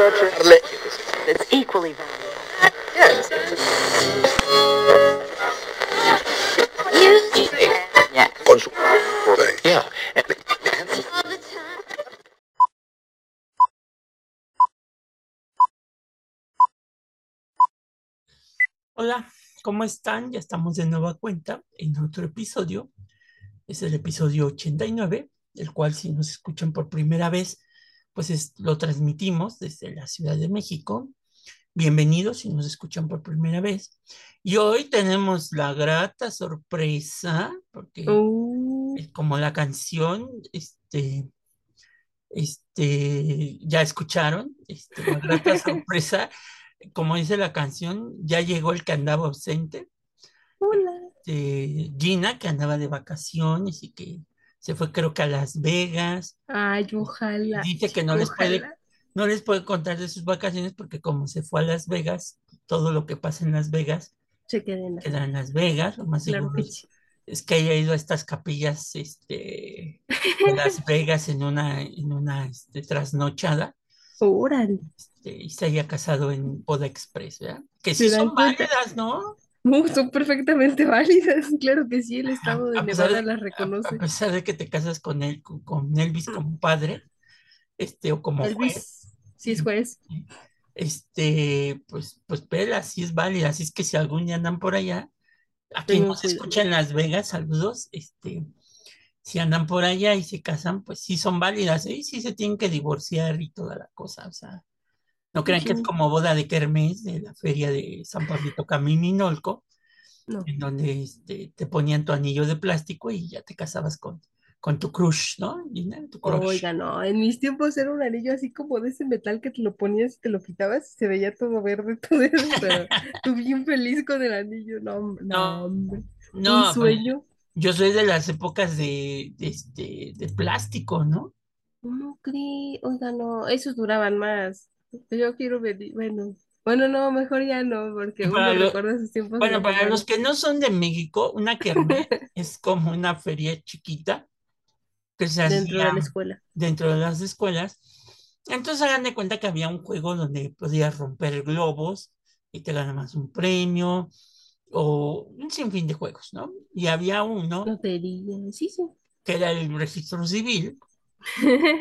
It's equally Yeah. Hola, ¿cómo están? Ya estamos de nueva cuenta en otro episodio. Es el episodio 89, el cual si nos escuchan por primera vez, pues es- lo transmitimos desde la Ciudad de México. Bienvenidos si nos escuchan por primera vez. Y hoy tenemos la grata sorpresa, porque Uh, como la canción, este, este, ya escucharon, este, la grata sorpresa, como dice la canción, ya llegó el que andaba ausente, hola. de Gina, que andaba de vacaciones y que se fue creo que a Las Vegas. Ay, ojalá. Dice que no les puede, no les puede contar de sus vacaciones porque como se fue a Las Vegas, todo lo que pasa en Las Vegas Se queden así. queda en Las Vegas, lo más seguro es, que haya ido a estas capillas este, de Las Vegas en una, en una este, trasnochada Órale. este, y se haya casado en Boda Express, ¿verdad? Que sí ¿Se dan son válidas, ¿no? Uh, son perfectamente válidas. Claro que sí, el estado de Nevada de, las a- a reconoce. pesar de que te casas con él, con, Elvis como padre, este, o como juez, Elvis, sí es juez. este, pues, pues Pela, sí es válida. Así es que si algún día andan por allá, a quien nos escucha en Las Vegas, saludos, este, si andan por allá y se casan, pues sí son válidas, ¿eh? Y sí se tienen que divorciar y toda la cosa, o sea, no crean que es como boda de Kermés de la feria de San Pablito Camiminolco, No. en donde este, te ponían tu anillo de plástico y ya te casabas con, con tu crush, ¿no? Gina? Tu crush. Oiga, no. En mis tiempos era un anillo así como de ese metal que te lo ponías y te lo quitabas y se veía todo verde, todo eso, pero tú bien feliz con el anillo. No, hombre, no, No, hombre. no, Un pues, yo soy de las épocas de, de, este, de plástico, ¿no? ¿Cómo cree? Oiga, no, esos duraban más. Yo quiero venir, bueno, bueno, no, mejor ya no, porque uno lo- recuerda esos tiempos Bueno, para los que no son de México, una kermés es como una feria chiquita que se dentro de la escuela. dentro de las escuelas. Entonces hagan de cuenta que había un juego donde podías romper globos y te ganabas un premio o un sinfín de juegos, ¿no? Y había uno Lotería, sí, sí. que era el registro civil,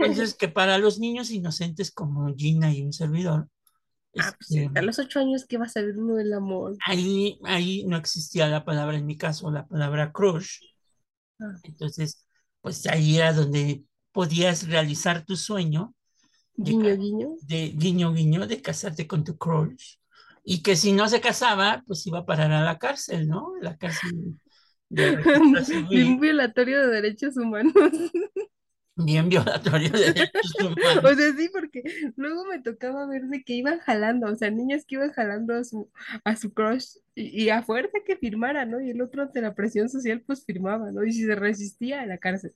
entonces que para los niños inocentes como Gina y un servidor, Ah, pues este, a los ocho años, ¿qué va a saber uno del amor? ahí, ahí no existía la palabra, en mi caso, la palabra crush. Ah, Entonces, pues ahí era donde podías realizar tu sueño de, guiño, guiño. de guiño guiño, de casarte con tu crush. Y que si no se casaba, pues iba a parar a la cárcel, ¿no? La cárcel de Bien civil, violatorio de derechos humanos. bien violatorio de derechos O humanos. sea, sí, porque luego me tocaba ver de que iban jalando, o sea, niños que iban jalando a su, a su crush y, y a fuerza que firmara, ¿no? Y el otro ante la presión social pues firmaba, ¿no? Y si se resistía a la cárcel.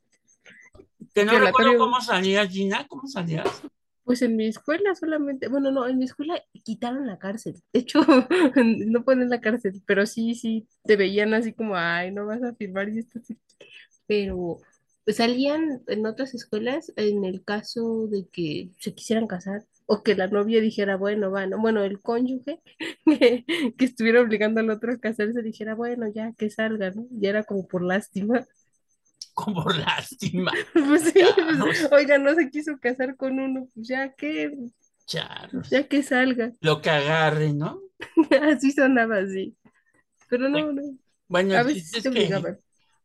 Que no recuerdo Violatorio. cómo salías, Gina, ¿cómo salías? Pues en mi escuela solamente, bueno, no, en mi escuela quitaron la cárcel. De hecho, no ponen la cárcel, pero sí, sí, te veían así como, ay, no vas a firmar y esto sí. Pero salían en otras escuelas en el caso de que se quisieran casar o que la novia dijera, bueno, va, ¿no? Bueno, el cónyuge que, que estuviera obligando al otro a casarse dijera, bueno, ya que salga, ¿no? Ya era como por lástima. Como por lástima. Pues sí, pues, oiga, no se quiso casar con uno, pues ya que, ya que salga. Lo que agarre, ¿no? Así sonaba así. Pero no, no. Bueno, A veces es que.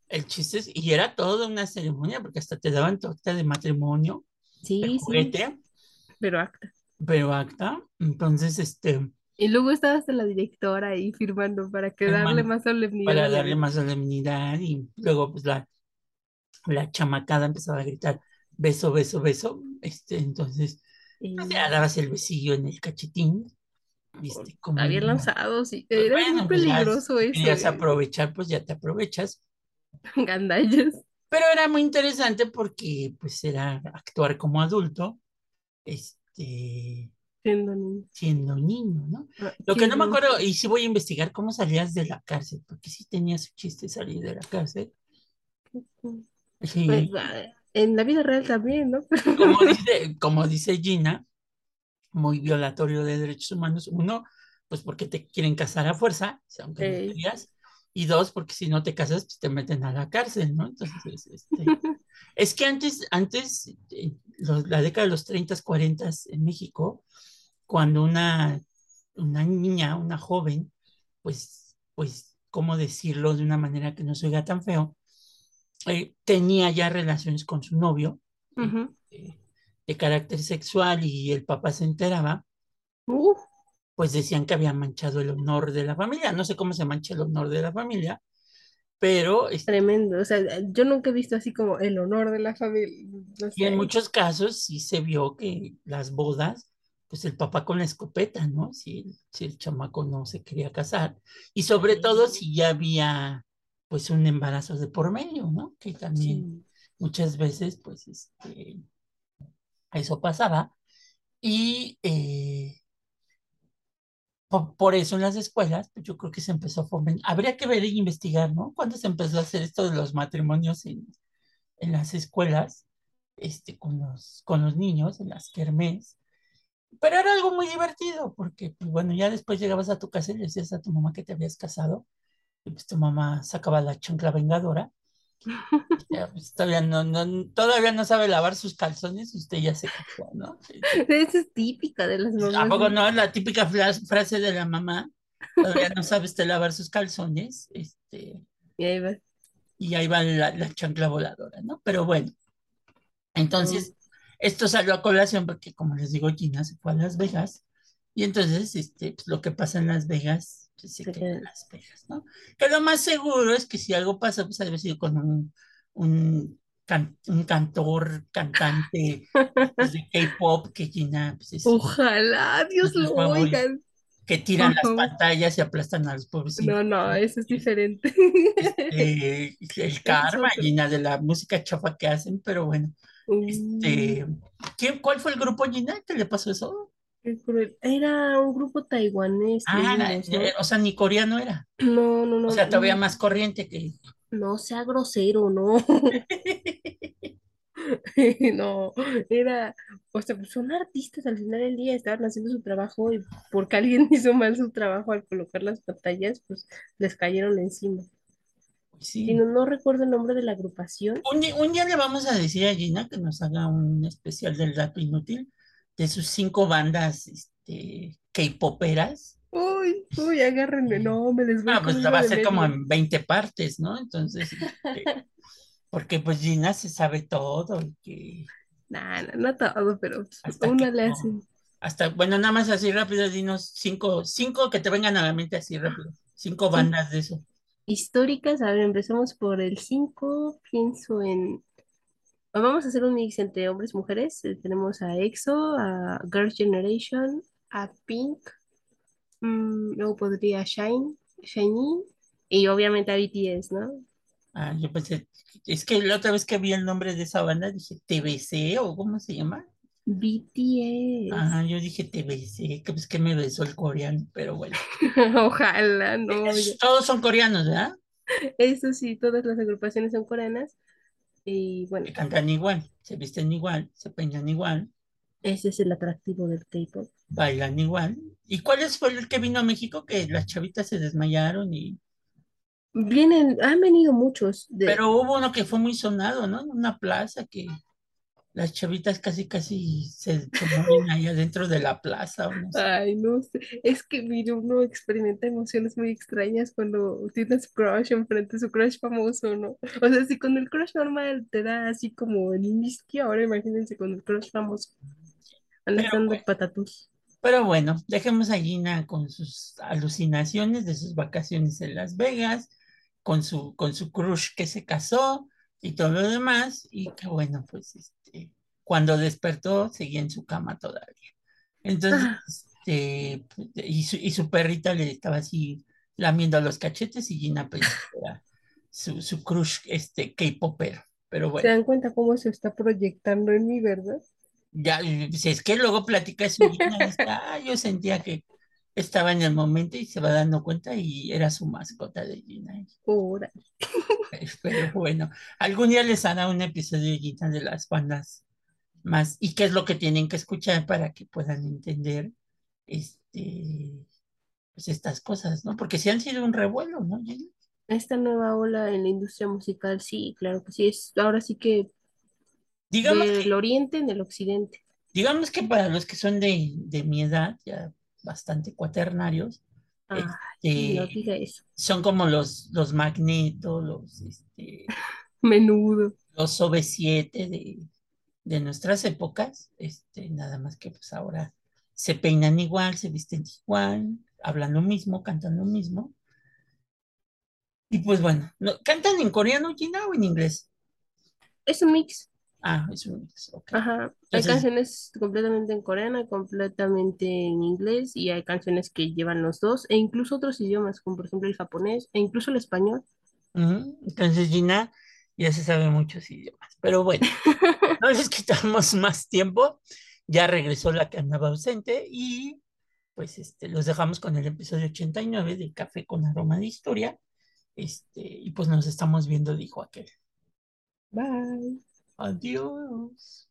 El chiste es, y era toda una ceremonia, porque hasta te daban tu acta de matrimonio, Sí, sí, juguete, pero acta. pero acta. Entonces, este, Y luego estaba hasta la directora ahí firmando para que darle más solemnidad para darle más solemnidad y luego pues la, la chamacada empezaba a gritar beso, beso, beso. Este, entonces, pues ya Eh, dabas el besillo en el cachetín, viste, como había niño. lanzado, sí. Pues Era muy bueno, pues ya peligroso eso, querías eh. aprovechar, pues ya te aprovechas. Gandallas. Pero era muy interesante porque pues era actuar como adulto, este, Siendo niño. siendo niño, ¿no? Ah, Lo que no me acuerdo, y sí voy a investigar cómo salías de la cárcel, porque sí tenía su chiste salir de la cárcel. Sí, Pues, ah, en la vida real también, ¿no? como dice, como dice Gina, muy violatorio de derechos humanos. Uno, pues porque te quieren casar a fuerza, aunque no querías, y dos, porque si no te casas, pues te meten a la cárcel, ¿no? Entonces, este, es que antes, antes, la década de los 30, 40 en México, cuando una, una niña, una joven, pues, pues, ¿cómo decirlo de una manera que no se oiga tan feo? Eh, tenía ya relaciones con su novio eh, de carácter sexual y el papá se enteraba, pues decían que había manchado el honor de la familia. No sé cómo se mancha el honor de la familia, pero... Es Tremendo, o sea, yo nunca he visto así como el honor de la familia. Y en muchos casos sí se vio que las bodas, pues el papá con la escopeta, ¿no? Si, si el chamaco no se quería casar. Y sobre todo si ya había pues un embarazo de por medio, ¿no? Que también muchas veces, pues, este, eso pasaba. Y eh, por, eso en las escuelas, pues yo creo que se empezó a fomentar. Habría que ver e investigar, ¿no? Cuando se empezó a hacer esto de los matrimonios en, en las escuelas, este, con los, con los niños, en las kermés. Pero era algo muy divertido, porque, pues, bueno, ya después llegabas a tu casa y le decías a tu mamá que te habías casado y pues tu mamá sacaba la chancla vengadora. Pues, todavía, no, no, todavía no sabe lavar sus calzones, usted ya se casó, ¿no? Esa es típica de las mamás. ¿A poco no? La típica frase de la mamá, todavía no sabe usted lavar sus calzones, este... Y ahí va. Y ahí va la, chancla voladora, ¿no? Pero bueno, entonces, esto salió a colación porque, como les digo, Gina se fue a Las Vegas, y entonces, este, pues, lo que pasa en Las Vegas se quedan las ¿no? Que lo más seguro es que si algo pasa, pues haber sido con un, un, un cantor, cantante pues, de K-pop que Gina. Pues, Ojalá, Dios lo oiga. Que tiran las pantallas y aplastan a los pobres. No, no, eso es diferente. Este, el karma, Gina, de la música chafa que hacen, pero bueno. Este, ¿quién, ¿Cuál fue el grupo, Gina, que le pasó eso? Era un grupo taiwanés. Ah, eh, o sea, ni coreano era. No, no, no. O sea, todavía más corriente que. No sea grosero, no. no, era, o sea, pues, son artistas al final del día, estaban haciendo su trabajo y porque alguien hizo mal su trabajo al colocar las pantallas, pues les cayeron encima. Sí. no, no, recuerdo el nombre de la agrupación. Un, un, día le vamos a decir a Gina que nos haga un especial del dato inútil de sus cinco bandas este, K-poperas. Uy, uy, agárrenme, no, me les voy Ah, pues la va a hacer como en 20 partes, ¿no? Entonces, este, porque pues Gina se sabe todo y que... Nah, no, todo, pero una le hace. Hasta, bueno, nada más así rápido, dinos cinco, cinco que te vengan a la mente así rápido. Cinco bandas de eso. Históricas, a ver, empezamos por el cinco, pienso en Vamos a hacer un mix entre hombres y mujeres. Eh, tenemos a EXO, a Girls' Generation, a Pink, mm, luego podría Shine, Shiny y obviamente a BTS, ¿no? Ah, yo pensé, es que la otra vez que vi el nombre de esa banda dije TBC o ¿cómo se llama? BTS. Ah, yo dije TBC, que pues que me besó el coreano, pero bueno. Ojalá, no. todos son coreanos, ¿verdad? Eso sí, todas las agrupaciones son coreanas. Y bueno. cantan igual, se visten igual, se peinan igual. Ese es el atractivo del K-pop. Bailan igual. ¿Y cuál fue el que vino a México que las chavitas se desmayaron y. Vienen, han venido muchos. Pero hubo uno que fue muy sonado, ¿no? En una plaza que las chavitas casi casi se, mueven ahí adentro de la plaza. Ay, no sé. Es que, mire, uno experimenta emociones muy extrañas cuando tienes crush enfrente, su crush famoso, ¿no? O sea, si con el crush normal te da así como el inicio, ahora imagínense con el crush famoso. Bueno, patatus. Pero bueno, dejemos a Gina con sus alucinaciones de sus vacaciones en Las Vegas, con su, con su crush que se casó y todo lo demás, y que bueno, pues este, cuando despertó seguía en su cama todavía. Entonces, ah. este, y, su, y, su, perrita le estaba así lamiendo los cachetes y Gina pensó era su, su crush este, K-popero. Pero bueno. ¿Se dan cuenta cómo se está proyectando en mí, verdad? Ya, si es que luego platica su Gina, ah, yo sentía que estaba en el momento y se va dando cuenta y era su mascota de Gina. Pero bueno, algún día les hará un episodio de Gina de las bandas más, y qué es lo que tienen que escuchar para que puedan entender este, pues estas cosas, ¿no? Porque sí han sido un revuelo, ¿no? Esta nueva ola en la industria musical, sí, claro que sí, es ahora sí que digamos del oriente en el occidente. Digamos que para los que son de, de mi edad, ya bastante cuaternarios, Ah, no diga eso. son como los, los magnetos, los, este, Menudo. los OV7 de, de nuestras épocas, este, nada más que pues ahora se peinan igual, se visten igual, hablan lo mismo, cantan lo mismo. Y pues bueno, ¿cantan en coreano, Gina, o en inglés? Es un mix. Ah, es un mix, Ajá. Hay canciones completamente en coreano, completamente en inglés, y hay canciones que llevan los dos, e incluso otros idiomas, como por ejemplo el japonés, e incluso el español. Entonces, Gina ya se sabe muchos idiomas. Pero bueno, no les quitamos más tiempo. Ya regresó la que andaba ausente y pues este, los dejamos con el episodio 89 de Café con Aroma de Historia. Este, y pues nos estamos viendo, dijo aquel. Bye. Adiós.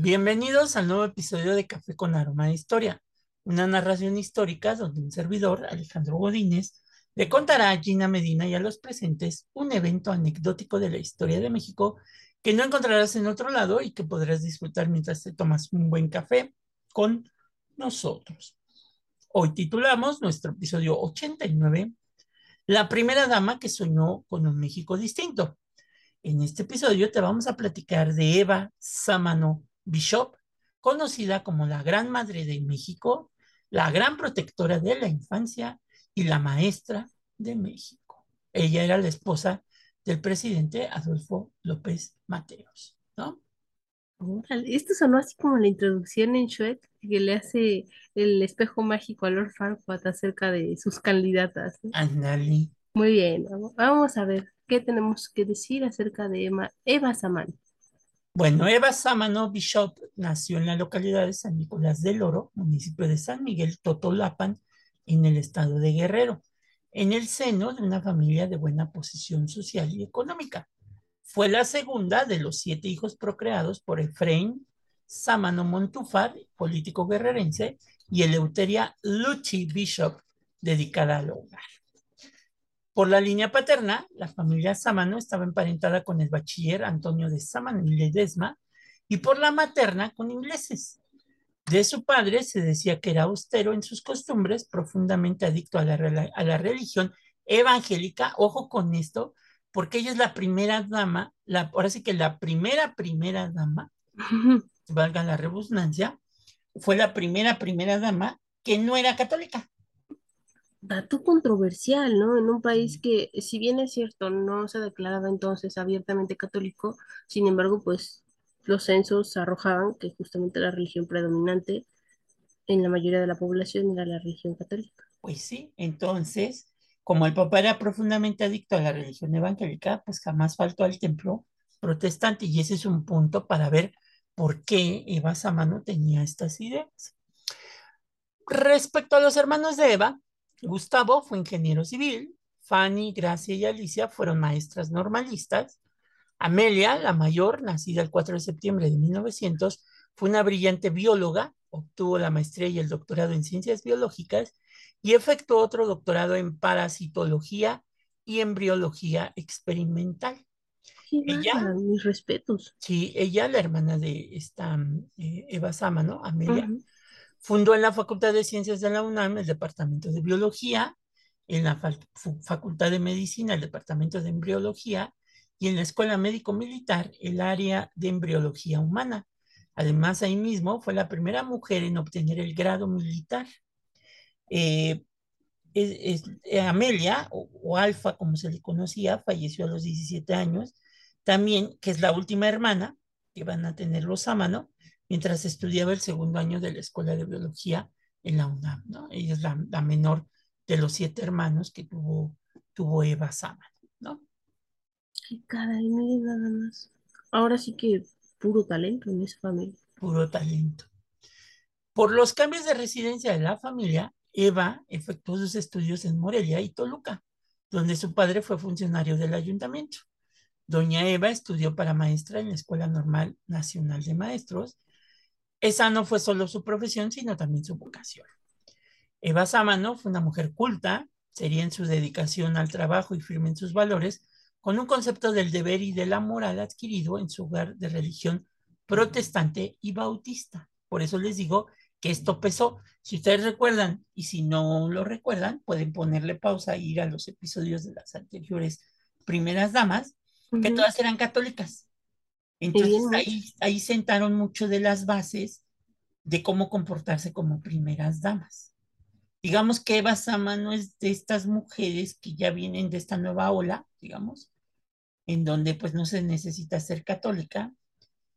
Bienvenidos al nuevo episodio de Café con Aroma de Historia, una narración histórica donde un servidor, Alejandro Godínez, le contará a Gina Medina y a los presentes un evento anecdótico de la historia de México que no encontrarás en otro lado y que podrás disfrutar mientras te tomas un buen café con nosotros. Hoy titulamos nuestro episodio 89, La primera dama que soñó con un México distinto. En este episodio te vamos a platicar de Eva Sámano Bishop, conocida como la Gran Madre de México, la Gran Protectora de la Infancia y la Maestra de México. Ella era la esposa del presidente Adolfo López Mateos, ¿no? Esto sonó así como la introducción en Shrek que le hace el espejo mágico a Lord Farquaad acerca de sus candidatas. Muy bien, vamos a ver qué tenemos que decir acerca de Eva Samán. Bueno, Eva Sámano Bishop nació en la localidad de San Nicolás del Oro, municipio de San Miguel Totolapan, en el estado de Guerrero, en el seno de una familia de buena posición social y económica. Fue la segunda de los siete hijos procreados por Efraín Sámano Montúfar, político guerrerense, y Eleuteria Luchi Bishop, dedicada al hogar. Por la línea paterna, la familia Sámano estaba emparentada con el bachiller Antonio de Sámano y Ledesma, y por la materna con ingleses. De su padre se decía que era austero en sus costumbres, profundamente adicto a la, a la religión evangélica. Ojo con esto, porque ella es la primera dama, la, ahora sí que la primera, primera dama, valga la redundancia, fue la primera, primera dama que no era católica dato controversial, ¿no? En un país que, si bien es cierto, no se declaraba entonces abiertamente católico, sin embargo, pues los censos arrojaban que justamente la religión predominante en la mayoría de la población era la religión católica. Pues sí, entonces, como el papá era profundamente adicto a la religión evangélica, pues jamás faltó al templo protestante y ese es un punto para ver por qué Eva Samano tenía estas ideas. Respecto a los hermanos de Eva, Gustavo fue ingeniero civil, Fanny, Gracia y Alicia fueron maestras normalistas, Amelia, la mayor, nacida el 4 de septiembre de 1900, fue una brillante bióloga, obtuvo la maestría y el doctorado en ciencias biológicas y efectuó otro doctorado en parasitología y embriología experimental. ella, mis respetos. Sí, ella, la hermana de esta eh, Eva Sama, ¿no? Amelia, Fundó en la Facultad de Ciencias de la UNAM el Departamento de Biología, en la Facultad de Medicina el Departamento de Embriología y en la Escuela Médico Militar el área de Embriología Humana. Además, ahí mismo fue la primera mujer en obtener el grado militar. Eh, eh, Amelia, o, Alfa como se le conocía, falleció a los 17 años, también, que es la última hermana que van a tener los Sámano, mientras estudiaba el segundo año de la Escuela de Biología en la UNAM, ¿no? Ella es la, menor de los siete hermanos que tuvo, tuvo Eva Saman, ¿no? Qué caray, miren nada más. Ahora sí que puro talento en esa familia. Puro talento. Por los cambios de residencia de la familia, Eva efectuó sus estudios en Morelia y Toluca, donde su padre fue funcionario del ayuntamiento. Doña Eva estudió para maestra en la Escuela Normal Nacional de Maestros. Esa no fue solo su profesión, sino también su vocación. Eva Sámano fue una mujer culta, seria en su dedicación al trabajo y firme en sus valores, con un concepto del deber y de la moral adquirido en su hogar de religión protestante y bautista. Por eso les digo que esto pesó. Si ustedes recuerdan, y si no lo recuerdan, pueden ponerle pausa e ir a los episodios de las anteriores primeras damas, que todas eran católicas. Entonces ahí, ahí sentaron mucho de las bases de cómo comportarse como primeras damas. Digamos que Eva Sama no es de estas mujeres que ya vienen de esta nueva ola, digamos, en donde pues no se necesita ser católica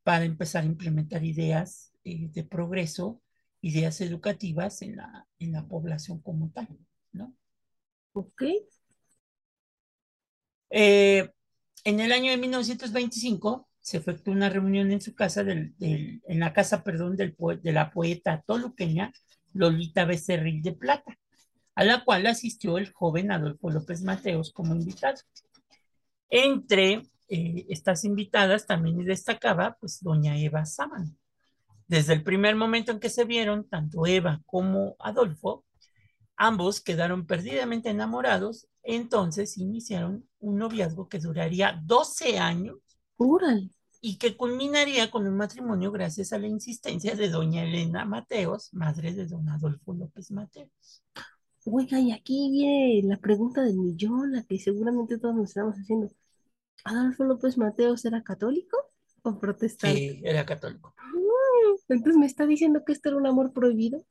para empezar a implementar ideas eh, de progreso ideas educativas en la, en la población como tal, ¿no? Ok. Eh, en el año de 1925 se efectuó una reunión en su casa, del, en la casa, perdón, del, de la poeta toluqueña Lolita Becerril de Plata, a la cual asistió el joven Adolfo López Mateos como invitado. Entre eh, estas invitadas también destacaba pues doña Eva Sámano, desde el primer momento en que se vieron, tanto Eva como Adolfo, ambos quedaron perdidamente enamorados, entonces iniciaron un noviazgo que duraría 12 años y que culminaría con un matrimonio gracias a la insistencia de doña Elena Mateos, madre de don Adolfo López Mateos. Oiga, y aquí viene la pregunta del millón, la que seguramente todos nos estamos haciendo. ¿Adolfo López Mateos era católico o protestante? Sí, era católico. Entonces me está diciendo que este era un amor prohibido.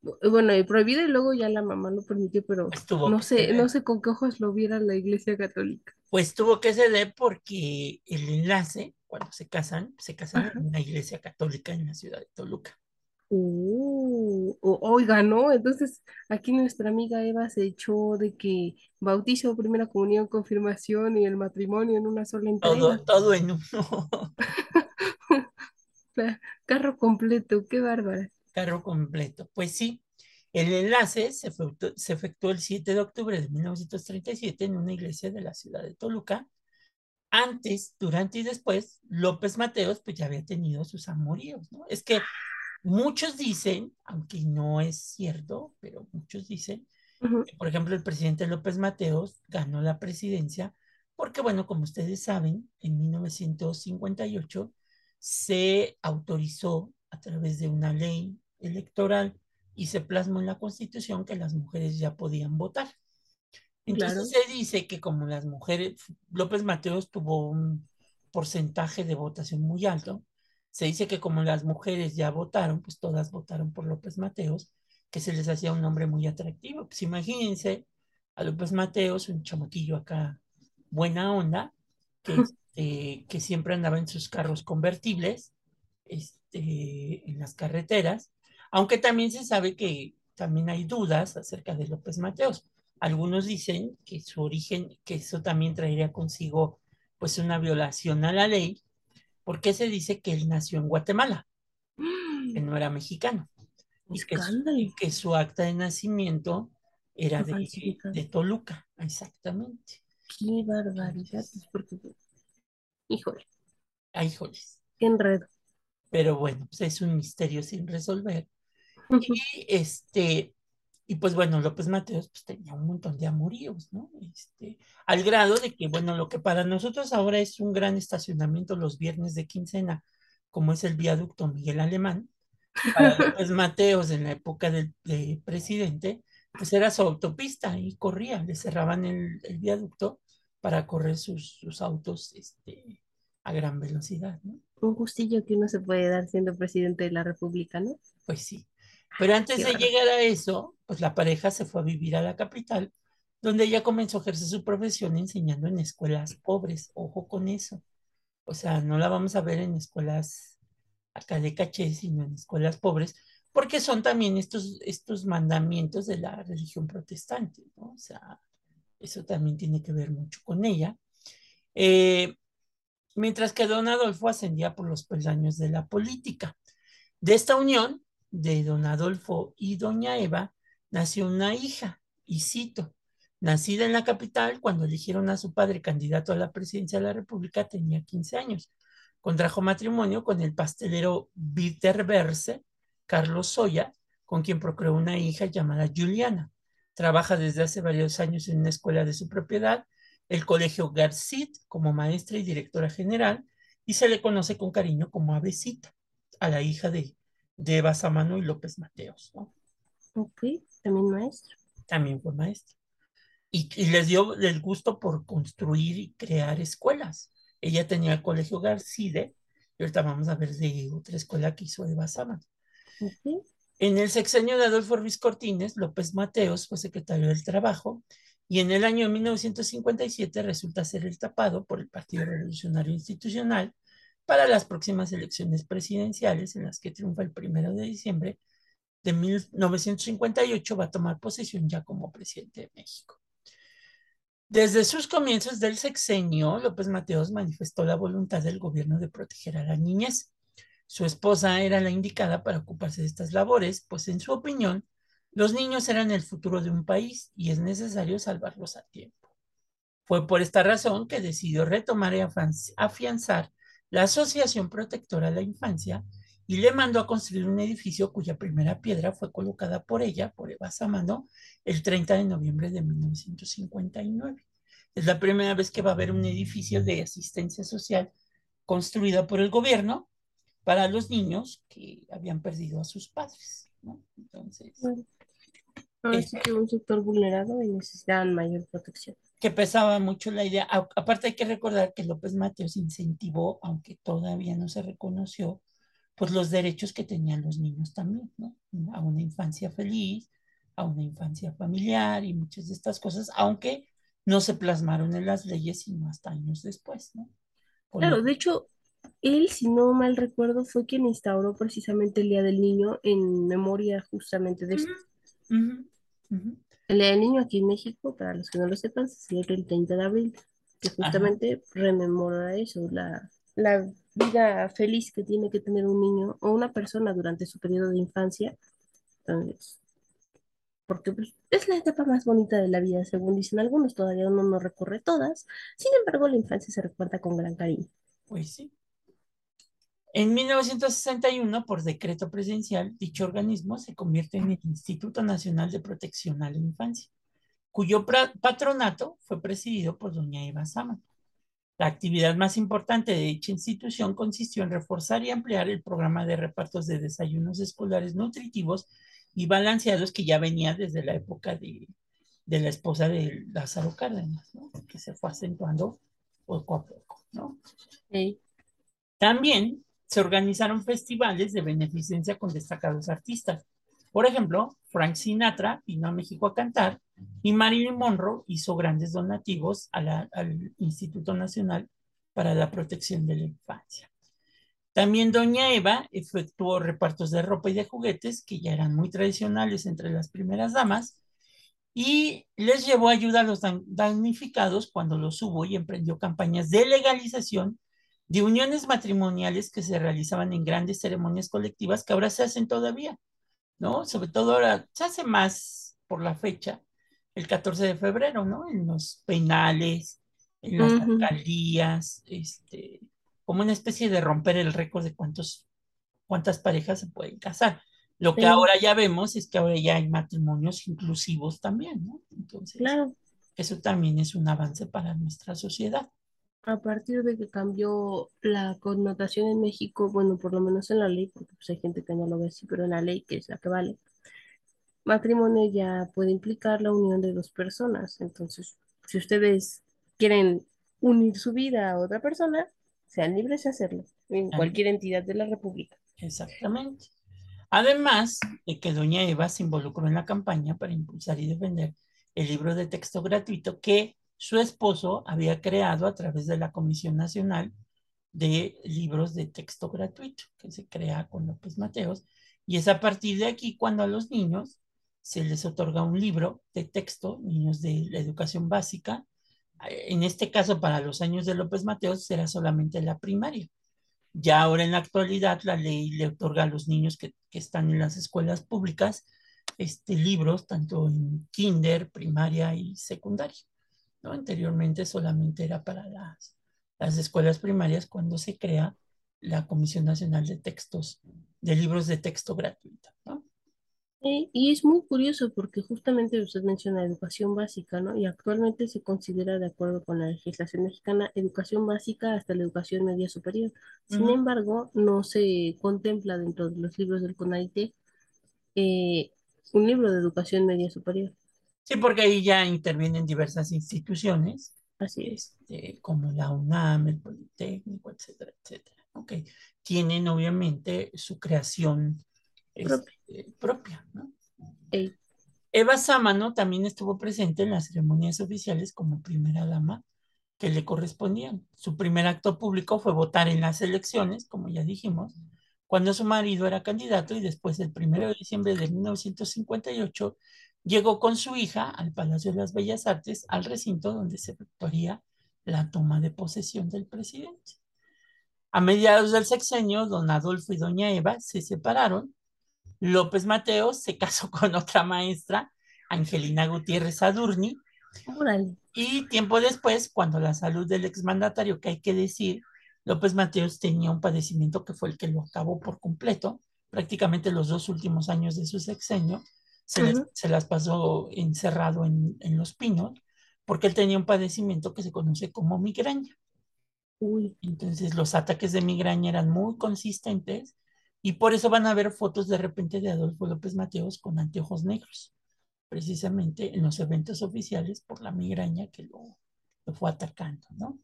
Bueno, prohibido y luego ya la mamá lo permitió, pero no sé, no sé con qué ojos lo viera la iglesia católica. Pues tuvo que ceder porque el enlace, cuando se casan, se casan en una iglesia católica en la ciudad de Toluca. Uh, oiga, ¿no? Entonces aquí nuestra amiga Eva se echó de que bautizo, primera comunión, confirmación y el matrimonio en una sola entrega. Todo, todo en uno. Carro completo, qué bárbara. Carro completo. Pues sí, el enlace se efectuó, se efectuó, el 7 de octubre de 1937 en una iglesia de la ciudad de Toluca. Antes, durante y después, López Mateos pues ya había tenido sus amoríos, ¿no? Es que muchos dicen, aunque no es cierto, pero muchos dicen, que, por ejemplo, el presidente López Mateos ganó la presidencia porque, bueno, como ustedes saben, en 1958 se autorizó a través de una ley electoral y se plasmó en la Constitución que las mujeres ya podían votar. Entonces se dice que como las mujeres, López Mateos tuvo un porcentaje de votación muy alto, se dice que como las mujeres ya votaron, pues todas votaron por López Mateos, que se les hacía un nombre muy atractivo. Pues imagínense a López Mateos, un chamaquillo acá, buena onda, que eh, que siempre andaba en sus carros convertibles este, en las carreteras, aunque también se sabe que también hay dudas acerca de López Mateos. Algunos dicen que su origen, que eso también traería consigo pues una violación a la ley, porque se dice que él nació en Guatemala, que no era mexicano, y que, su, que, su, acta de nacimiento era de, de, Toluca, exactamente. Qué barbaridad, porque Híjole. Ay, ah, híjoles. Qué enredo. Pero bueno, pues es un misterio sin resolver. Y este, y pues bueno, López Mateos pues tenía un montón de amoríos, ¿no? Este, al grado de que, bueno, lo que para nosotros ahora es un gran estacionamiento los viernes de quincena, como es el viaducto Miguel Alemán, para López Mateos en la época del presidente, pues era su autopista y corría, le cerraban el, el viaducto para correr sus, autos este, a gran velocidad, ¿no? Un gustillo que uno se puede dar siendo presidente de la República, ¿no? Pues sí. Pero antes de llegar a eso, pues la pareja se fue a vivir a la capital, donde ella comenzó a ejercer su profesión enseñando en escuelas pobres. Ojo con eso. O sea, no la vamos a ver en escuelas acá de caché, sino en escuelas pobres, porque son también estos, estos mandamientos de la religión protestante, ¿no? O sea, eso también tiene que ver mucho con ella. Eh, mientras que don Adolfo ascendía por los peldaños de la política. De esta unión de don Adolfo y doña Eva nació una hija, Isito, nacida en la capital cuando eligieron a su padre candidato a la presidencia de la República, tenía 15 años. Contrajo matrimonio con el pastelero Viterberse, Carlos Soya, con quien procreó una hija llamada Juliana. Trabaja desde hace varios años en una escuela de su propiedad el Colegio Garcit como maestra y directora general y se le conoce con cariño como Avesita, a la hija de, de Eva Samano y López Mateos. Ok, también maestra. También fue maestra. Y, les dio el gusto por construir y crear escuelas. Ella tenía el Colegio Garcide y ahorita vamos a ver de otra escuela que hizo Eva Samano. En el sexenio de Adolfo Ruiz Cortines, López Mateos fue secretario del Trabajo y en el año 1957 resulta ser el tapado por el Partido Revolucionario Institucional para las próximas elecciones presidenciales en las que triunfa el primero de diciembre de 1958 va a tomar posesión ya como presidente de México. Desde sus comienzos del sexenio, López Mateos manifestó la voluntad del gobierno de proteger a la niñez. Su esposa era la indicada para ocuparse de estas labores, pues en su opinión, los niños eran el futuro de un país y es necesario salvarlos a tiempo. Fue por esta razón que decidió retomar y afianzar la Asociación Protectora de la Infancia y le mandó a construir un edificio cuya primera piedra fue colocada por ella, por Eva Samano, el 30 de noviembre de 1959. Es la primera vez que va a haber un edificio de asistencia social construido por el gobierno para los niños que habían perdido a sus padres. Entonces, Ahora sí que un sector vulnerado y necesitaban mayor protección. Que pesaba mucho la idea. aparte hay que recordar que López Mateos incentivó, aunque todavía no se reconoció, pues los derechos que tenían los niños también, ¿no? A una infancia feliz, a una infancia familiar y muchas de estas cosas, aunque no se plasmaron en las leyes sino hasta años después, ¿no? claro, de hecho, él, si no mal recuerdo, fue quien instauró precisamente el Día del Niño en memoria justamente de esto. El Día del Niño aquí en México, para los que no lo sepan, se celebra el 30 de abril, que justamente rememora eso, la, la vida feliz que tiene que tener un niño o una persona durante su periodo de infancia. Entonces, porque pues, es la etapa más bonita de la vida, según dicen algunos, todavía uno no recorre todas, sin embargo la infancia se recuerda con gran cariño. Pues sí. En 1961, por decreto presidencial, dicho organismo se convierte en el Instituto Nacional de Protección a la Infancia, cuyo patronato fue presidido por doña Eva Sama. La actividad más importante de dicha institución consistió en reforzar y ampliar el programa de repartos de desayunos escolares nutritivos y balanceados que ya venía desde la época de, la esposa de Lázaro Cárdenas, que se fue acentuando poco a poco. ¿no? También se organizaron festivales de beneficencia con destacados artistas. Por ejemplo, Frank Sinatra vino a México a cantar y Marilyn Monroe hizo grandes donativos al Instituto Nacional para la Protección de la Infancia. También Doña Eva efectuó repartos de ropa y de juguetes que ya eran muy tradicionales entre las primeras damas y les llevó ayuda a los damnificados cuando los hubo y emprendió campañas de legalización de uniones matrimoniales que se realizaban en grandes ceremonias colectivas que ahora se hacen todavía, ¿no? Sobre todo ahora se hace más por la fecha, el 14 de febrero, ¿no? En los penales, en las alcaldías, este, como una especie de romper el récord de cuántos, cuántas parejas se pueden casar. Lo que ahora ya vemos es que ahora ya hay matrimonios inclusivos también, ¿no? Entonces, claro. eso también es un avance para nuestra sociedad a partir de que cambió la connotación en México, bueno, por lo menos en la ley, porque pues, hay gente que no lo ve así, pero en la ley, que es la que vale, matrimonio ya puede implicar la unión de dos personas. Entonces, si ustedes quieren unir su vida a otra persona, sean libres de hacerlo en cualquier entidad de la República. Exactamente. Además de que doña Eva se involucró en la campaña para impulsar y defender el libro de texto gratuito que su esposo había creado a través de la Comisión Nacional de libros de texto gratuito que se crea con López Mateos. Y es a partir de aquí cuando a los niños se les otorga un libro de texto, niños de la educación básica. En este caso, para los años de López Mateos, será solamente la primaria. Ya ahora en la actualidad, la ley le otorga a los niños que, que están en las escuelas públicas este, libros, tanto en kinder, primaria y secundaria. ¿No? Anteriormente solamente era para las, las escuelas primarias cuando se crea la Comisión Nacional de Textos, de Libros de Texto Gratuita. ¿no? y es muy curioso porque justamente usted menciona educación básica, ¿no? Y actualmente se considera, de acuerdo con la legislación mexicana, educación básica hasta la educación media superior. Sin embargo, no se contempla dentro de los libros del CONAITE eh, un libro de educación media superior. Sí, porque ahí ya intervienen diversas instituciones. Así es. Este, como la UNAM, el Politécnico, etcétera, etcétera. Ok. Tienen obviamente su creación propia. Este, propia ¿no? Eva Sámano también estuvo presente en las ceremonias oficiales como primera dama que le correspondían. Su primer acto público fue votar en las elecciones, como ya dijimos, cuando su marido era candidato y después el 1 de diciembre de 1958 llegó con su hija al Palacio de las Bellas Artes, al recinto donde se efectuaría la toma de posesión del presidente. A mediados del sexenio, don Adolfo y doña Eva se separaron. López Mateos se casó con otra maestra, Angelina Gutiérrez Adurni. Y tiempo después, cuando la salud del exmandatario, que hay que decir, López Mateos tenía un padecimiento que fue el que lo acabó por completo, prácticamente los dos últimos años de su sexenio, se, las pasó encerrado en, los pinos, porque él tenía un padecimiento que se conoce como migraña. Entonces los ataques de migraña eran muy consistentes y por eso van a ver fotos de repente de Adolfo López Mateos con anteojos negros, precisamente en los eventos oficiales por la migraña que lo, lo fue atacando, ¿no?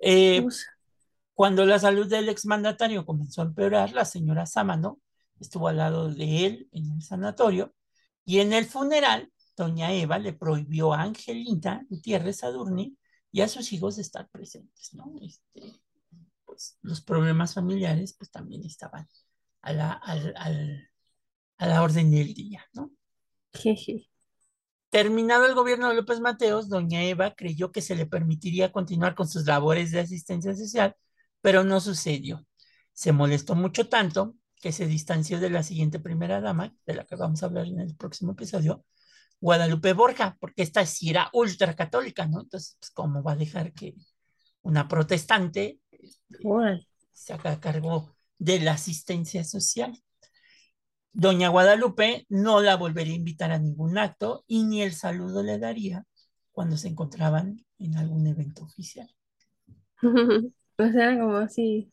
Eh, cuando la salud del exmandatario comenzó a empeorar, la señora Sámano estuvo al lado de él en el sanatorio y en el funeral, doña Eva le prohibió a Angelita Gutiérrez Adurni y a sus hijos estar presentes, ¿no? Este, pues los problemas familiares pues también estaban a la, a la orden del día, ¿no? Terminado el gobierno de López Mateos, doña Eva creyó que se le permitiría continuar con sus labores de asistencia social, pero no sucedió. Se molestó mucho tanto que se distanció de la siguiente primera dama, de la que vamos a hablar en el próximo episodio, Guadalupe Borja, porque esta sí era ultracatólica, ¿no? Entonces, pues, ¿cómo va a dejar que una protestante se haga cargo de la asistencia social? Doña Guadalupe no la volvería a invitar a ningún acto y ni el saludo le daría cuando se encontraban en algún evento oficial. o sea, como así,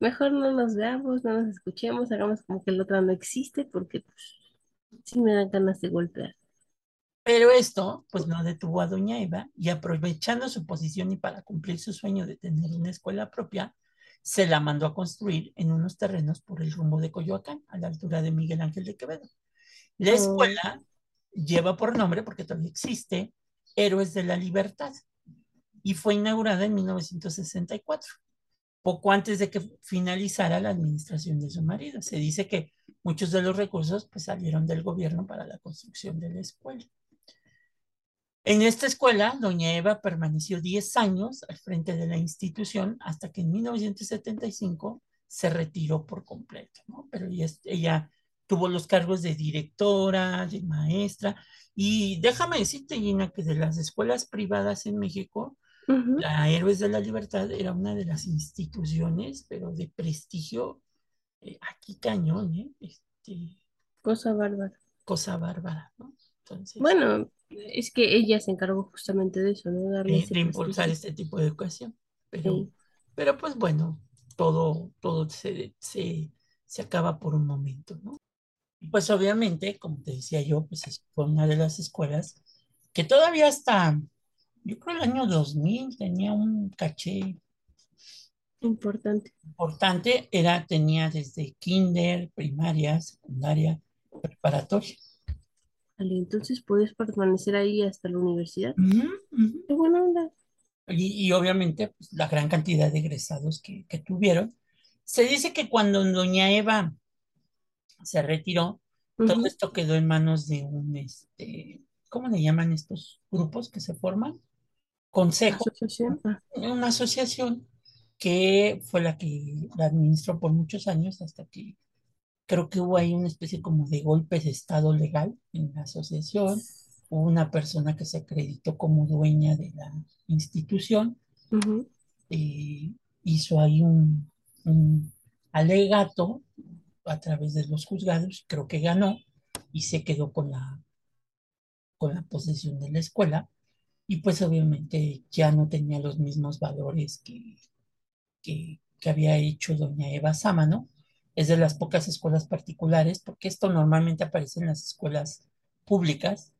mejor no nos veamos, no nos escuchemos, hagamos como que el otro no existe porque pues, sí me dan ganas de golpear. Pero esto, pues no detuvo a Doña Eva y aprovechando su posición y para cumplir su sueño de tener una escuela propia, se la mandó a construir en unos terrenos por el rumbo de Coyoacán, a la altura de Miguel Ángel de Quevedo. La oh. escuela lleva por nombre, porque todavía existe, Héroes de la Libertad, y fue inaugurada en 1964, poco antes de que finalizara la administración de su marido. Se dice que muchos de los recursos pues, salieron del gobierno para la construcción de la escuela. En esta escuela, doña Eva permaneció 10 años al frente de la institución hasta que en 1975 se retiró por completo. Pero ella, tuvo los cargos de directora, de maestra, y déjame decirte, Gina, que de las escuelas privadas en México, la Héroes de la Libertad era una de las instituciones, pero de prestigio, eh, aquí cañón, ¿eh? Este, cosa bárbara. Cosa bárbara, ¿no? Entonces, bueno, es que ella se encargó justamente de eso, ¿no? de, impulsar este tipo de educación. Pero, pero pues bueno, todo, todo se, se, se, acaba por un momento, ¿no? Pues obviamente, como te decía yo, pues fue una de las escuelas que todavía hasta, yo creo el año 2000 tenía un caché importante. Importante, era, tenía desde kinder, primaria, secundaria, preparatoria entonces puedes permanecer ahí hasta la universidad. Qué buena onda. y, obviamente pues, la gran cantidad de egresados que, que tuvieron. Se dice que cuando doña Eva se retiró, todo esto quedó en manos de un, este, ¿cómo le llaman estos grupos que se forman? Consejo. Asociación. Ah. Una asociación que fue la que la administró por muchos años hasta que creo que hubo ahí una especie como de golpe de estado legal en la asociación. Hubo una persona que se acreditó como dueña de la institución. Eh, hizo ahí un, un alegato a través de los juzgados, creo que ganó y se quedó con la, con la posesión de la escuela y pues obviamente ya no tenía los mismos valores que, que, había hecho doña Eva Sámano. Es de las pocas escuelas particulares, porque esto normalmente aparece en las escuelas públicas,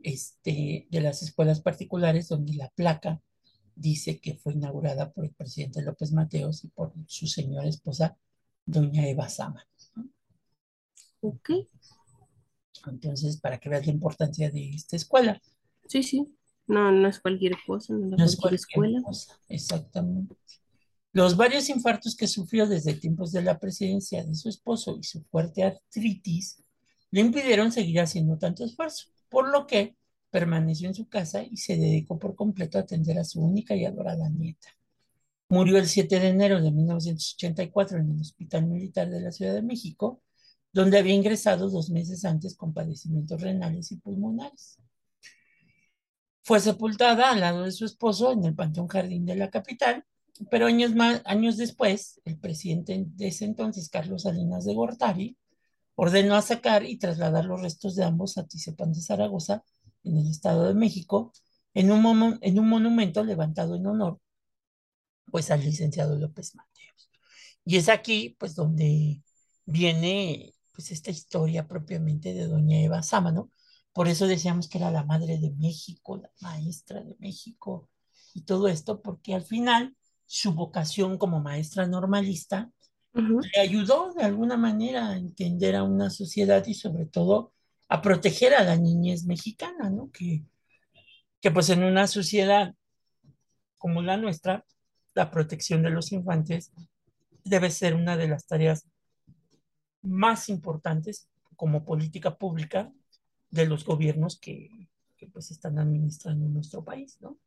este, de las escuelas particulares donde la placa dice que fue inaugurada por el presidente López Mateos y por su señora esposa, doña Eva Sámano. Ok. Entonces, para que veas la importancia de esta escuela. Sí, sí. No, no es cualquier cosa, no, es cualquier, escuela. Exactamente. Los varios infartos que sufrió desde tiempos de la presidencia de su esposo y su fuerte artritis le impidieron seguir haciendo tanto esfuerzo, por lo que permaneció en su casa y se dedicó por completo a atender a su única y adorada nieta. Murió el 7 de enero de 1984 en el Hospital Militar de la Ciudad de México donde había ingresado dos meses antes con padecimientos renales y pulmonares. Fue sepultada al lado de su esposo en el Panteón Jardín de la capital, pero años, más, años después, el presidente de ese entonces, Carlos Salinas de Gortari, ordenó a sacar y trasladar los restos de ambos a Tizepan de Zaragoza, en el Estado de México, en un, en un monumento levantado en honor pues al licenciado López Mateos. Y es aquí, pues, donde viene pues esta historia propiamente de doña Eva Sámano. Por eso decíamos que era la madre de México, la maestra de México y todo esto, porque al final su vocación como maestra normalista le ayudó de alguna manera a entender a una sociedad y sobre todo a proteger a la niñez mexicana, ¿no? Que, que pues en una sociedad como la nuestra, la protección de los infantes debe ser una de las tareas más importantes como política pública de los gobiernos que, pues están administrando nuestro país, ¿no?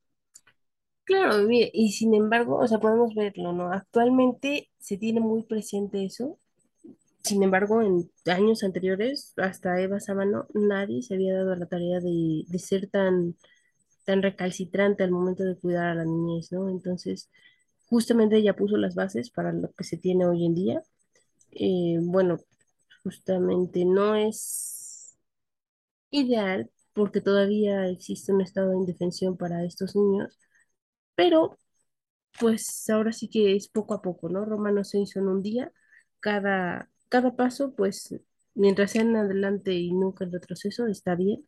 Claro, y sin embargo, o sea, podemos verlo, ¿no? Actualmente se tiene muy presente eso. Sin embargo, en años anteriores, hasta Eva Sámano, nadie se había dado la tarea de, de ser tan, tan recalcitrante al momento de cuidar a la niñez, ¿no? Entonces, justamente ella puso las bases para lo que se tiene hoy en día eh, bueno, justamente no es ideal porque todavía existe un estado de indefensión para estos niños, pero pues ahora sí que es poco a poco, ¿no? Roma no se hizo en un día, cada, cada paso, pues mientras sea en adelante y nunca en retroceso, está bien.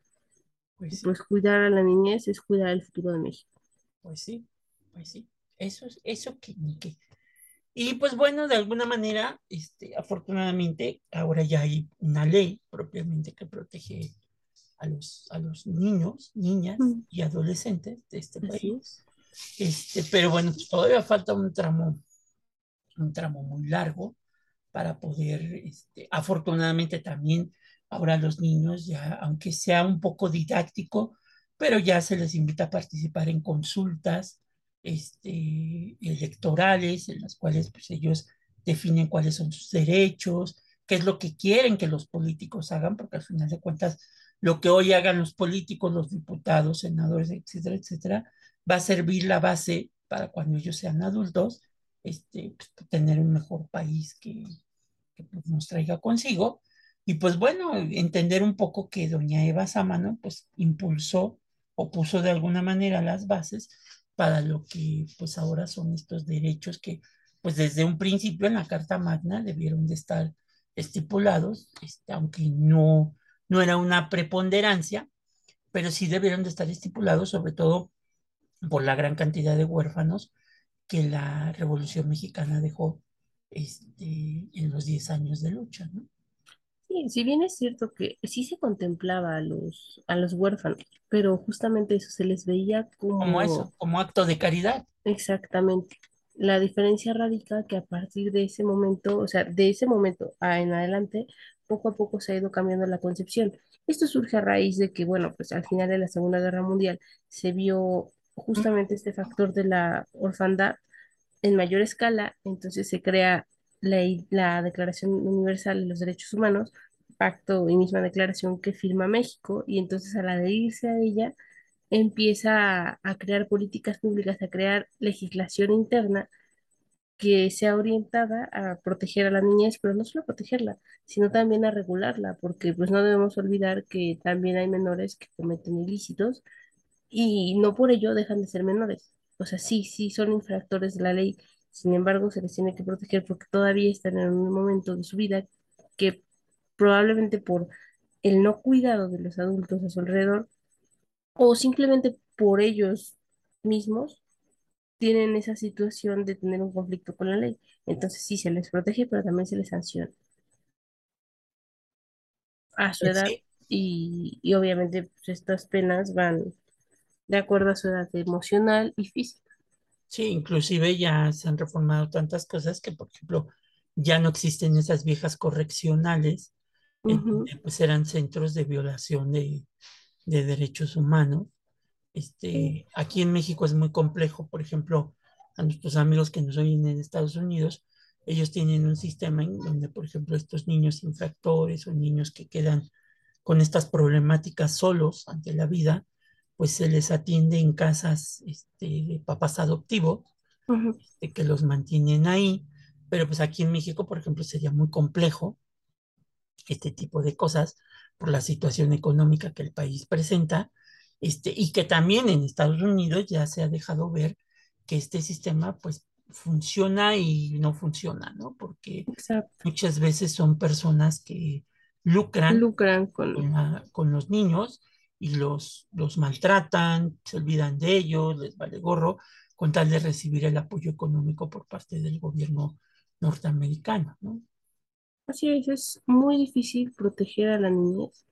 Pues, pues cuidar a la niñez es cuidar el futuro de México. Pues sí, pues sí. Eso, eso que, que y pues bueno, de alguna manera, este, afortunadamente, ahora ya hay una ley propiamente que protege a los, a los niños, niñas mm. y adolescentes de este país. Este, pero bueno, pues todavía falta un tramo, un tramo muy largo para poder, este, afortunadamente también ahora los niños ya, aunque sea un poco didáctico, pero ya se les invita a participar en consultas, este, electorales en las cuales pues, ellos definen cuáles son sus derechos, qué es lo que quieren que los políticos hagan, porque al final de cuentas lo que hoy hagan los políticos, los diputados, senadores, etcétera, etcétera, va a servir la base para cuando ellos sean adultos, este, pues, tener un mejor país que, que pues, nos traiga consigo. Y pues bueno, entender un poco que doña Eva Sámano pues impulsó o puso de alguna manera las bases para lo que pues ahora son estos derechos que pues desde un principio en la Carta Magna debieron de estar estipulados, este, aunque no, no era una preponderancia, pero sí debieron de estar estipulados sobre todo por la gran cantidad de huérfanos que la Revolución Mexicana dejó este, en los 10 años de lucha, ¿no? Sí, si bien es cierto que sí se contemplaba a los, a los huérfanos, pero justamente eso se les veía Como como eso, como acto de caridad. exactamente. La diferencia radica que a partir de ese momento, o sea, de ese momento en adelante, poco a poco se ha ido cambiando la concepción. Esto surge a raíz de que, bueno, pues al final de la Segunda Guerra Mundial se vio justamente este factor de la orfandad en mayor escala, entonces se crea la, la Declaración Universal de los Derechos Humanos, pacto y misma declaración que firma México, y entonces al adherirse a ella, empieza a, a crear políticas públicas, a crear legislación interna que sea orientada a proteger a la niñez, pero no solo a protegerla, sino también a regularla, porque pues no debemos olvidar que también hay menores que cometen ilícitos y no por ello dejan de ser menores. O sea, sí, sí son infractores de la ley, sin embargo, se les tiene que proteger porque todavía están en un momento de su vida que probablemente por el no cuidado de los adultos a su alrededor o simplemente por ellos mismos tienen esa situación de tener un conflicto con la ley. Entonces sí se les protege, pero también se les sanciona a su edad sí, y, y obviamente pues, estas penas van de acuerdo a su edad emocional y física. sí, inclusive ya se han reformado tantas cosas que, por ejemplo, ya no existen esas viejas correccionales Ujú, donde pues eran centros de violación de, de derechos humanos. Este, aquí en México es muy complejo, por ejemplo, a nuestros amigos que nos oyen en Estados Unidos, ellos tienen un sistema en donde, por ejemplo, estos niños infractores o niños que quedan con estas problemáticas solos ante la vida, pues se les atiende en casas este, de papás adoptivos, de que los mantienen ahí, pero pues aquí en México, por ejemplo, sería muy complejo este tipo de cosas por la situación económica que el país presenta, este, y que también en Estados Unidos ya se ha dejado ver que este sistema pues funciona y no funciona, ¿no? Porque exacto. muchas veces son personas que lucran Lucran con, con... la- con los niños y los, los maltratan, se olvidan de ellos, les vale gorro, con tal de recibir el apoyo económico por parte del gobierno norteamericano, ¿no? Así es, es muy difícil proteger a la niñez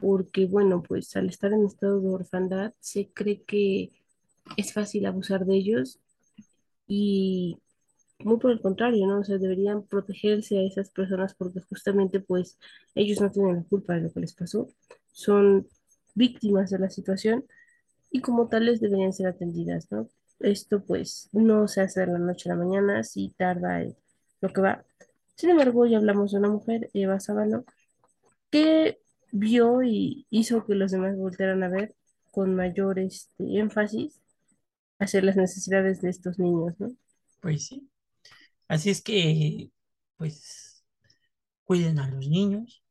porque, bueno, pues al estar en estado de orfandad se cree que es fácil abusar de ellos y muy por el contrario, ¿no? O sea, deberían protegerse a esas personas porque justamente pues ellos no tienen la culpa de lo que les pasó, son víctimas de la situación y como tales deberían ser atendidas, ¿no? Esto pues no se hace de la noche a la mañana, sí tarda lo que va. Sin embargo, ya hablamos de una mujer, Eva Sábalo, que vio y hizo que los demás voltearan a ver con mayor este, énfasis hacia las necesidades de estos niños, ¿no? Pues sí. Así es que, pues, cuiden a los niños,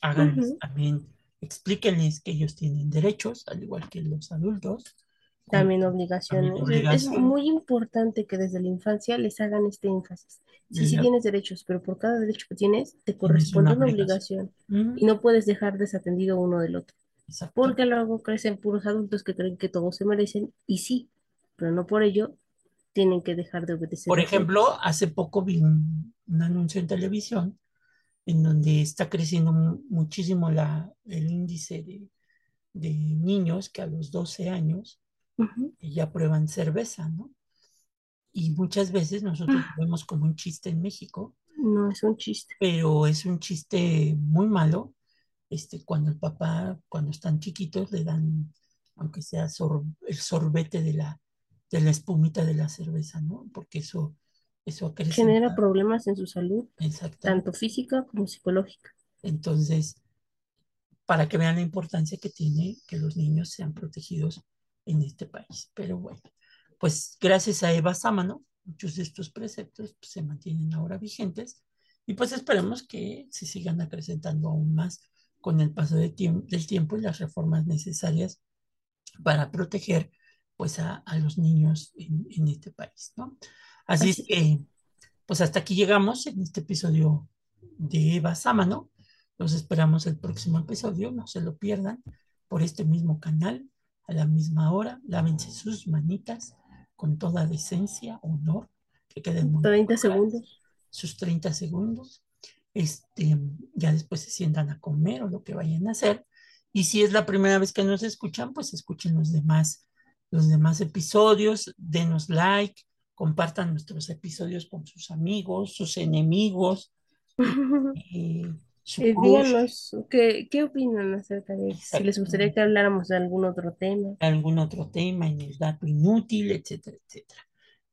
háganles también, explíquenles que ellos tienen derechos, al igual que los adultos, También obligaciones. Es, muy importante que desde la infancia les hagan este énfasis. Sí, sí tienes derechos, pero por cada derecho que tienes te corresponde una obligación. y no puedes dejar desatendido uno del otro, porque luego crecen puros adultos que creen que todos se merecen y sí, pero no por ello tienen que dejar de Por a todos. ejemplo, hace poco vi un, un anuncio en televisión en donde está creciendo mu- muchísimo la, el índice de, de niños que a los 12 años Ujú. ya prueban cerveza, ¿no? Y muchas veces nosotros lo vemos como un chiste en México, No es un chiste. pero es un chiste muy malo, este, cuando el papá, cuando están chiquitos, le dan, aunque sea sor- el sorbete de la, de la espumita de la cerveza, ¿no? Porque eso, eso Genera problemas en su salud, tanto física como psicológica. Entonces, para que vean la importancia que tiene que los niños sean protegidos en este país. Pero bueno, pues gracias a Eva Sámano, muchos de estos preceptos pues, se mantienen ahora vigentes y pues esperemos que se sigan acrecentando aún más con el paso de tiemp del tiempo y las reformas necesarias para proteger pues a, a los niños en, en, este país, ¿no? Así Así es. que pues hasta aquí llegamos en este episodio de Eva Sámano. Los esperamos el próximo episodio, no se lo pierdan, por este mismo canal, a la misma hora. Lávense sus manitas con toda decencia, honor, que queden muy 30 pulcras, segundos. sus 30 segundos. este, ya después se sientan a comer o lo que vayan a hacer. Y si es la primera vez que nos escuchan, pues escuchen los demás, los demás episodios, denos like, compartan nuestros episodios con sus amigos, sus enemigos. Eh, eh, díganos ¿qué, qué opinan acerca de si les gustaría que habláramos de algún otro tema. Algún otro tema en el dato inútil, etcétera, etcétera.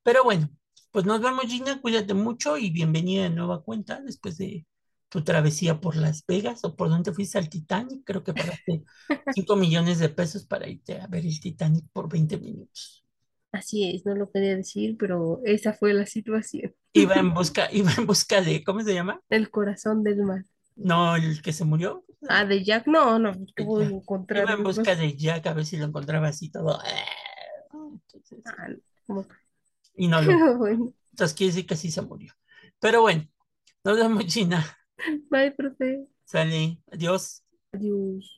Pero bueno, pues nos vemos, Gina, cuídate mucho y bienvenida de nueva cuenta después de tu travesía por Las Vegas o por donde fuiste al Titanic. Creo que pagaste 5 millones de pesos para irte a ver el Titanic por 20 minutos. Así es, no lo quería decir, pero esa fue la situación. Iba en busca, iba en busca de, ¿cómo se llama? El corazón del mar. No, el que se murió. Ah, de Jack, no, no, voy a encontrar. Iba en busca de Jack a ver si lo encontraba así todo. Ah, y no lo. Entonces quiere decir que sí se murió. Pero bueno, nos vemos, China. Bye, profe. Sale, adiós. Adiós.